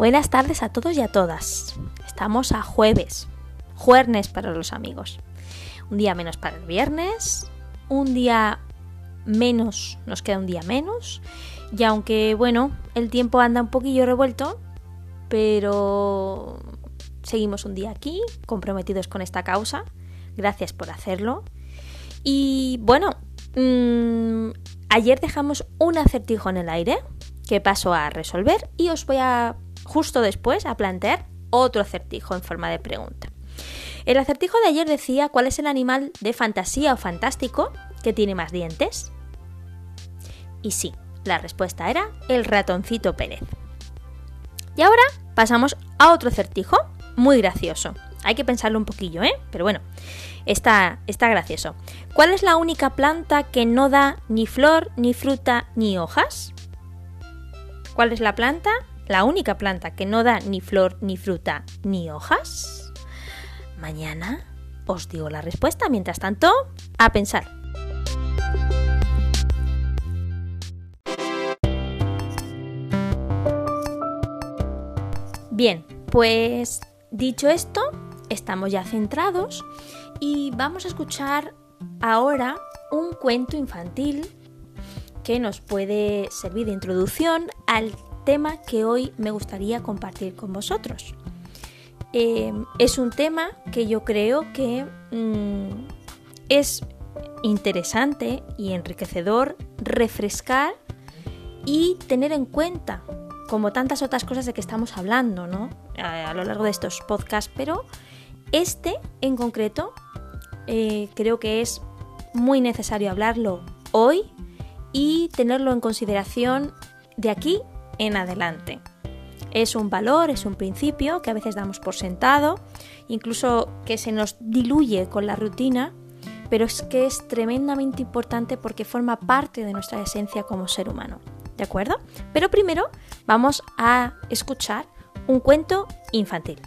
Buenas tardes a todos y a todas. Estamos a jueves, jueves para los amigos. Un día menos para el viernes, un día menos, nos queda un día menos. Y aunque, bueno, el tiempo anda un poquillo revuelto, pero seguimos un día aquí, comprometidos con esta causa. Gracias por hacerlo. Y bueno, mmm, ayer dejamos un acertijo en el aire que paso a resolver y os voy a justo después a plantear otro acertijo en forma de pregunta. El acertijo de ayer decía cuál es el animal de fantasía o fantástico que tiene más dientes. Y sí, la respuesta era el ratoncito Pérez. Y ahora pasamos a otro acertijo muy gracioso. Hay que pensarlo un poquillo, ¿eh? Pero bueno, está, está gracioso. ¿Cuál es la única planta que no da ni flor, ni fruta, ni hojas? ¿Cuál es la planta la única planta que no da ni flor, ni fruta, ni hojas? Mañana os digo la respuesta. Mientras tanto, a pensar. Bien, pues dicho esto, estamos ya centrados y vamos a escuchar ahora un cuento infantil que nos puede servir de introducción al tema que hoy me gustaría compartir con vosotros. Eh, es un tema que yo creo que mm, es interesante y enriquecedor refrescar y tener en cuenta, como tantas otras cosas de que estamos hablando ¿no? a, lo largo de estos podcasts, pero este en concreto eh, creo que es muy necesario hablarlo hoy y tenerlo en consideración de aquí en adelante. Es un valor, es un principio que a veces damos por sentado, incluso que se nos diluye con la rutina, pero es que es tremendamente importante porque forma parte de nuestra esencia como ser humano. ¿De acuerdo? Pero primero vamos a escuchar un cuento infantil.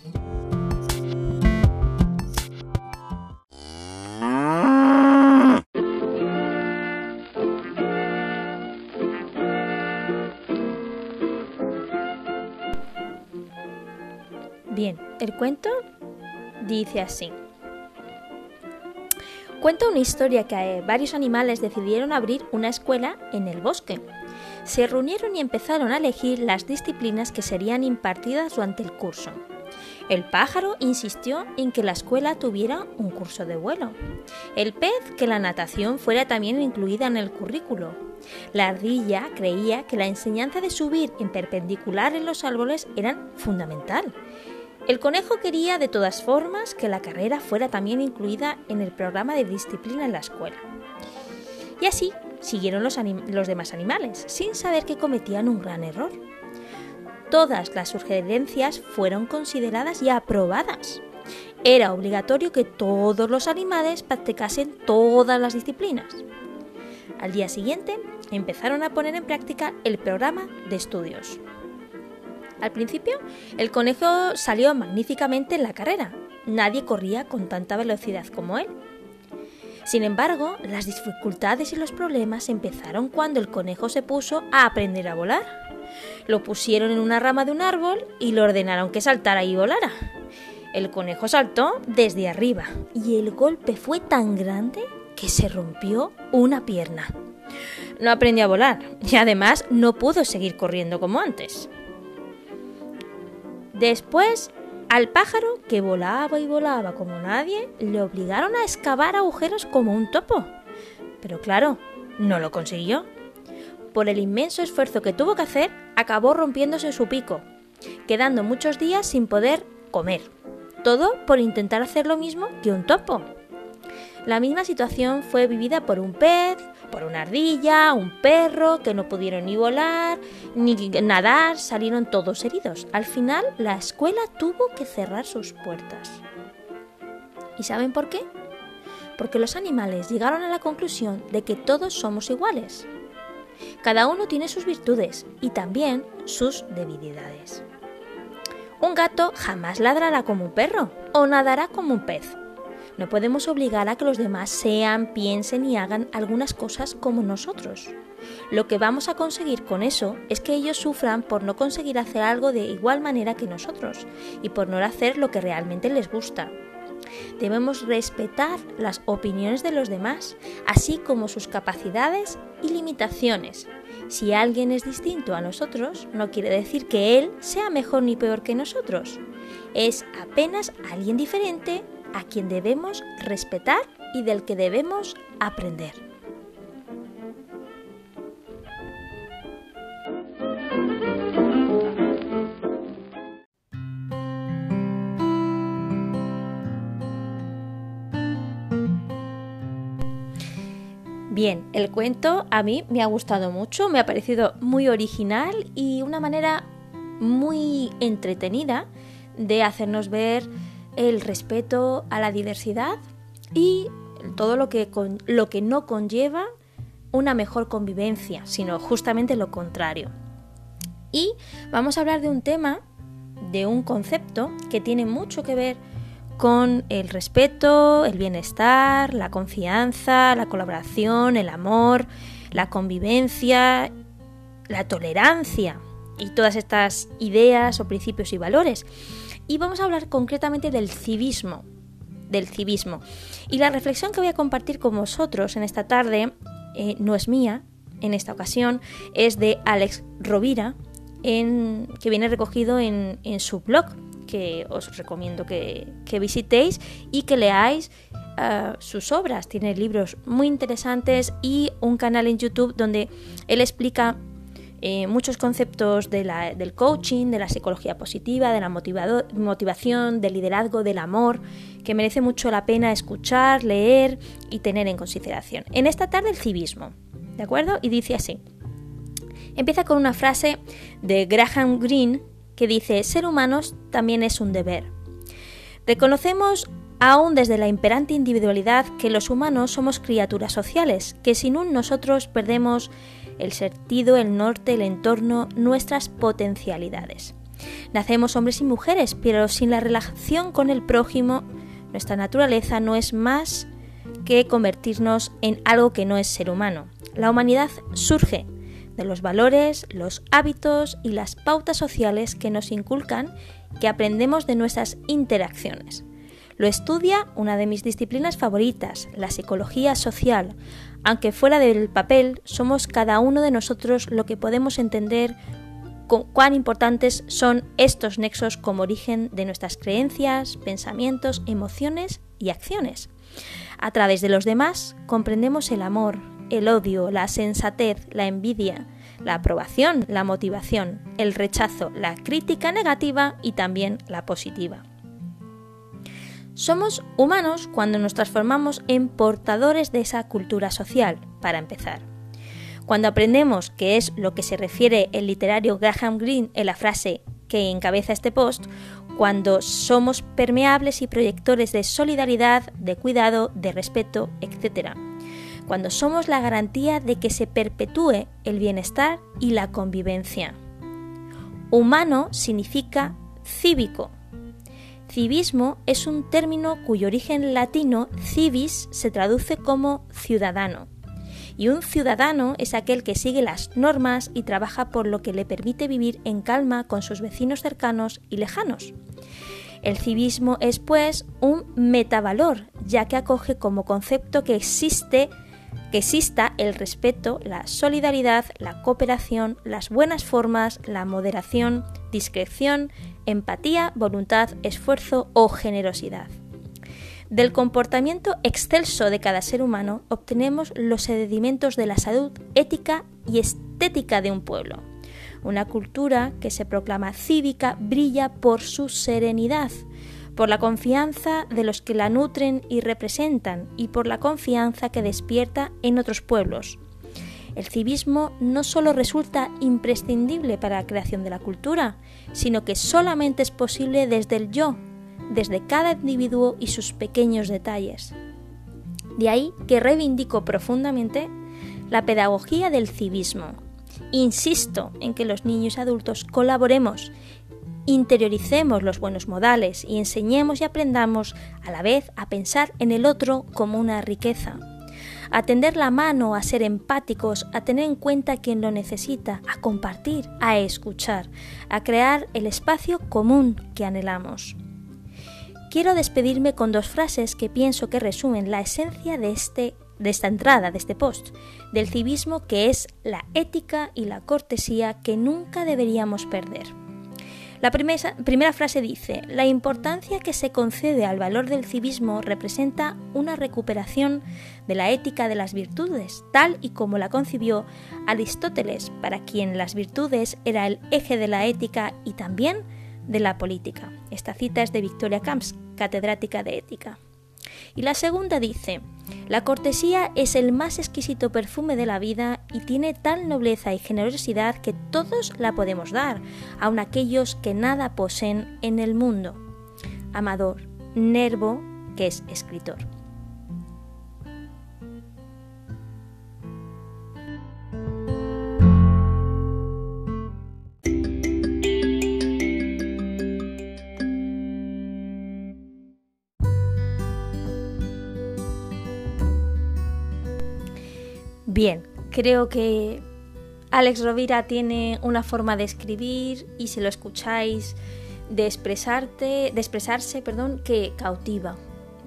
El cuento dice así. Cuenta una historia que eh, varios animales decidieron abrir una escuela en el bosque. Se reunieron y empezaron a elegir las disciplinas que serían impartidas durante el curso. El pájaro insistió en que la escuela tuviera un curso de vuelo. El pez que la natación fuera también incluida en el currículo. La ardilla creía que la enseñanza de subir en perpendicular en los árboles era fundamental el conejo quería de todas formas que la carrera fuera también incluida en el programa de disciplina en la escuela. Y así siguieron los, demás animales, sin saber que cometían un gran error. Todas las sugerencias fueron consideradas y aprobadas. Era obligatorio que todos los animales practicasen todas las disciplinas. Al día siguiente empezaron a poner en práctica el programa de estudios. Al principio, el conejo salió magníficamente en la carrera. Nadie corría con tanta velocidad como él. Sin embargo, las dificultades y los problemas empezaron cuando el conejo se puso a aprender a volar. Lo pusieron en una rama de un árbol y le ordenaron que saltara y volara. El conejo saltó desde arriba y el golpe fue tan grande que se rompió una pierna. No aprendió a volar y además no pudo seguir corriendo como antes. Después, al pájaro, que volaba y volaba como nadie, le obligaron a excavar agujeros como un topo. Pero claro, no lo consiguió. Por el inmenso esfuerzo que tuvo que hacer, acabó rompiéndose su pico, quedando muchos días sin poder comer. Todo por intentar hacer lo mismo que un topo. La misma situación fue vivida por un pez, por una ardilla, un perro, que no pudieron ni volar, ni nadar, salieron todos heridos. Al final, la escuela tuvo que cerrar sus puertas. ¿Y saben por qué? Porque los animales llegaron a la conclusión de que todos somos iguales. Cada uno tiene sus virtudes y también sus debilidades. Un gato jamás ladrará como un perro o nadará como un pez. No podemos obligar a que los demás sean, piensen y hagan algunas cosas como nosotros. Lo que vamos a conseguir con eso es que ellos sufran por no conseguir hacer algo de igual manera que nosotros y por no hacer lo que realmente les gusta. Debemos respetar las opiniones de los demás, así como sus capacidades y limitaciones. Si alguien es distinto a nosotros, no quiere decir que él sea mejor ni peor que nosotros. Es apenas alguien diferente a quien debemos respetar y del que debemos aprender. Bien, el cuento a mí me ha gustado mucho, me ha parecido muy original y una manera muy entretenida de hacernos ver el respeto a la diversidad y todo lo que, lo que no conlleva una mejor convivencia, sino justamente lo contrario. Y vamos a hablar de un tema, de un concepto que tiene mucho que ver con el respeto, el bienestar, la confianza, la colaboración, el amor, la convivencia, la tolerancia y todas estas ideas o principios y valores. Y vamos a hablar concretamente del civismo, del civismo. Y la reflexión que voy a compartir con vosotros en esta tarde eh, no es mía, en esta ocasión, es de Alex Rovira, que viene recogido en, su blog que os recomiendo que, visitéis y que leáis uh, sus obras. Tiene libros muy interesantes y un canal en YouTube donde él explica eh, muchos conceptos del coaching, de la psicología positiva, de la motivación, del liderazgo, del amor, que merece mucho la pena escuchar, leer y tener en consideración. En esta tarde el civismo, ¿de acuerdo? Y dice así. Empieza con una frase de Graham Greene que dice ser humanos también es un deber. Reconocemos aún desde la imperante individualidad que los humanos somos criaturas sociales, que sin un nosotros perdemos el sentido, el norte, el entorno, nuestras potencialidades. Nacemos hombres y mujeres, pero sin la relación con el prójimo, nuestra naturaleza no es más que convertirnos en algo que no es ser humano. La humanidad surge de los valores, los hábitos y las pautas sociales que nos inculcan que aprendemos de nuestras interacciones. Lo estudia una de mis disciplinas favoritas, la psicología social. Aunque fuera del papel, somos cada uno de nosotros lo que podemos entender cuán importantes son estos nexos como origen de nuestras creencias, pensamientos, emociones y acciones. A través de los demás comprendemos el amor, el odio, la sensatez, la envidia, la aprobación, la motivación, el rechazo, la crítica negativa y también la positiva. Somos humanos cuando nos transformamos en portadores de esa cultura social, para empezar. Cuando aprendemos qué es lo que se refiere el literario Graham Greene en la frase que encabeza este post, cuando somos permeables y proyectores de solidaridad, de cuidado, de respeto, etc cuando somos la garantía de que se perpetúe el bienestar y la convivencia. Humano significa cívico. Civismo es un término cuyo origen latino civis se traduce como ciudadano. Y un ciudadano es aquel que sigue las normas y trabaja por lo que le permite vivir en calma con sus vecinos cercanos y lejanos. El civismo es, pues, un metavalor, ya que acoge como concepto que existe que exista el respeto, la solidaridad, la cooperación, las buenas formas, la moderación, discreción, empatía, voluntad, esfuerzo o generosidad. Del comportamiento excelso de cada ser humano obtenemos los sedimentos de la salud ética y estética de un pueblo. Una cultura que se proclama cívica brilla por su serenidad, por la confianza de los que la nutren y representan y por la confianza que despierta en otros pueblos. El civismo no solo resulta imprescindible para la creación de la cultura, sino que solamente es posible desde el yo, desde cada individuo y sus pequeños detalles. De ahí que reivindico profundamente la pedagogía del civismo. Insisto en que los niños y adultos colaboremos interioricemos los buenos modales y enseñemos y aprendamos a la vez a pensar en el otro como una riqueza, a tender la mano, a ser empáticos, a tener en cuenta quien lo necesita, a compartir, a escuchar, a crear el espacio común que anhelamos. Quiero despedirme con dos frases que pienso que resumen la esencia de, este, de esta entrada, de este post, del civismo que es la ética y la cortesía que nunca deberíamos perder. La primera, frase dice, la importancia que se concede al valor del civismo representa una recuperación de la ética de las virtudes, tal y como la concibió Aristóteles, para quien las virtudes era el eje de la ética y también de la política. Esta cita es de Victoria Camps, catedrática de ética. Y la segunda dice, la cortesía es el más exquisito perfume de la vida y tiene tal nobleza y generosidad que todos la podemos dar, aun aquellos que nada poseen en el mundo. Amador Nervo, que es escritor. Bien, creo que Alex Rovira tiene una forma de escribir y si lo escucháis de expresarte, de expresarse, perdón, que cautiva.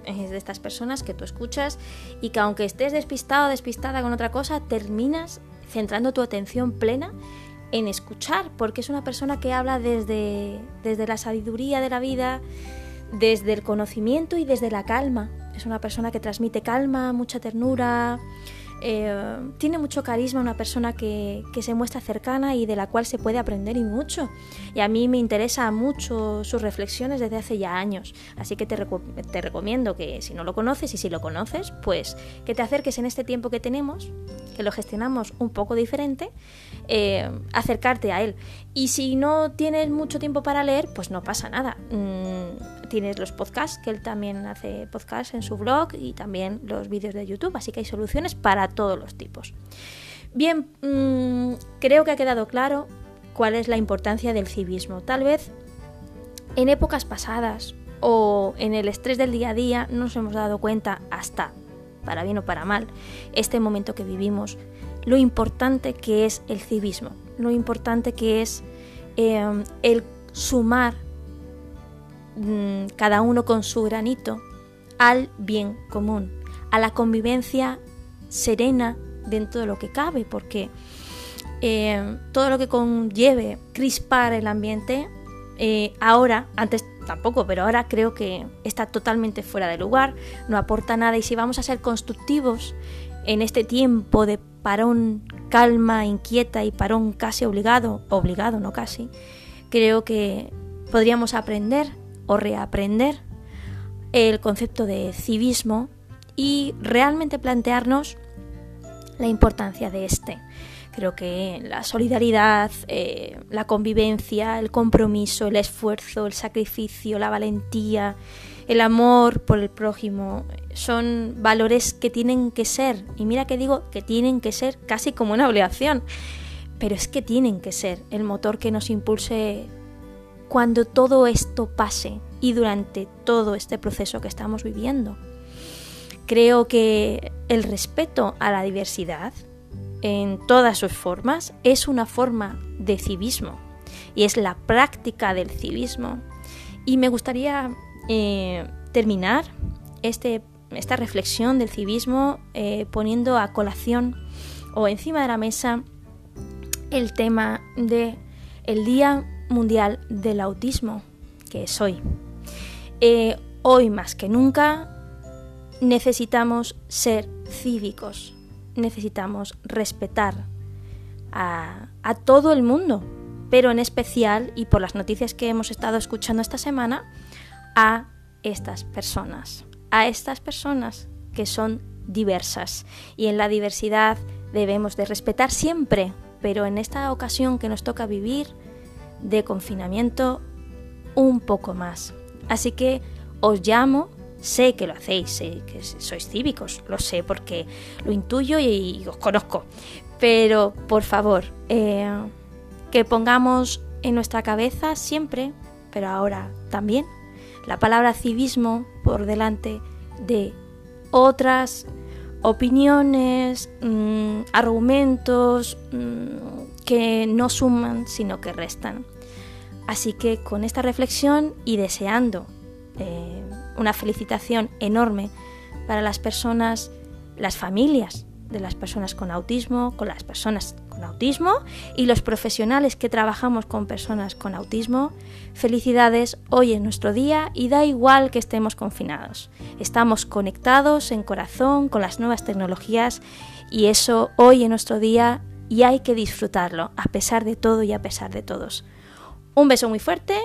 Es de estas personas que tú escuchas y que aunque estés despistado o despistada con otra cosa, terminas centrando tu atención plena en escuchar, porque es una persona que habla desde, desde la sabiduría de la vida, desde el conocimiento y desde la calma. Es una persona que transmite calma, mucha ternura, eh, tiene mucho carisma, una persona que, se muestra cercana y de la cual se puede aprender y mucho. Y a mí me interesa mucho sus reflexiones desde hace ya años. Así que te, te recomiendo que si no lo conoces y si lo conoces, pues que te acerques en este tiempo que tenemos, que lo gestionamos un poco diferente, eh, acercarte a él. Y si no tienes mucho tiempo para leer, pues no pasa nada. Mm, tienes los podcasts, que él también hace podcasts en su blog y también los vídeos de YouTube, así que hay soluciones para todos los tipos. Bien, mm, creo que ha quedado claro cuál es la importancia del civismo. Tal vez en épocas pasadas o en el estrés del día a día no nos hemos dado cuenta hasta, para bien o para mal, este momento que vivimos, lo importante que es el civismo, lo importante que es eh, el sumar mm, cada uno con su granito al bien común, a la convivencia serena dentro de lo que cabe, porque eh, todo lo que conlleve crispar el ambiente, eh, ahora, antes tampoco, pero ahora creo que está totalmente fuera de lugar, no aporta nada y si vamos a ser constructivos en este tiempo de parón calma, inquieta y parón casi obligado, obligado, no casi, creo que podríamos aprender o reaprender el concepto de civismo y realmente plantearnos la importancia de este. Creo que la solidaridad, eh, la convivencia, el compromiso, el esfuerzo, el sacrificio, la valentía, el amor por el prójimo, son valores que tienen que ser, y mira que digo que tienen que ser casi como una obligación, pero es que tienen que ser el motor que nos impulse cuando todo esto pase y durante todo este proceso que estamos viviendo. Creo que el respeto a la diversidad en todas sus formas es una forma de civismo y es la práctica del civismo. Y me gustaría eh, terminar este, esta reflexión del civismo eh, poniendo a colación o encima de la mesa el tema de Día Mundial del Autismo, que es hoy. Eh, hoy más que nunca necesitamos ser cívicos, necesitamos respetar a, todo el mundo, pero en especial, y por las noticias que hemos estado escuchando esta semana, a estas personas, a estas personas que son diversas. Y en la diversidad debemos de respetar siempre, pero en esta ocasión que nos toca vivir de confinamiento, un poco más. Así que os llamo sé que lo hacéis, sé que sois cívicos, lo sé porque lo intuyo y, os conozco. Pero por favor, eh, que pongamos en nuestra cabeza siempre pero ahora también la palabra civismo por delante de otras opiniones, mm, argumentos mm, que no suman, sino que restan. Así que con esta reflexión y deseando eh, una felicitación enorme para las personas, las familias de las personas con autismo, con las personas con autismo y los profesionales que trabajamos con personas con autismo. Felicidades, hoy es nuestro día y da igual que estemos confinados. Estamos conectados en corazón con las nuevas tecnologías y eso hoy es nuestro día y hay que disfrutarlo a pesar de todo y a pesar de todos. Un beso muy fuerte,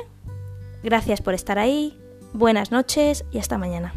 gracias por estar ahí, Buenas noches y hasta mañana.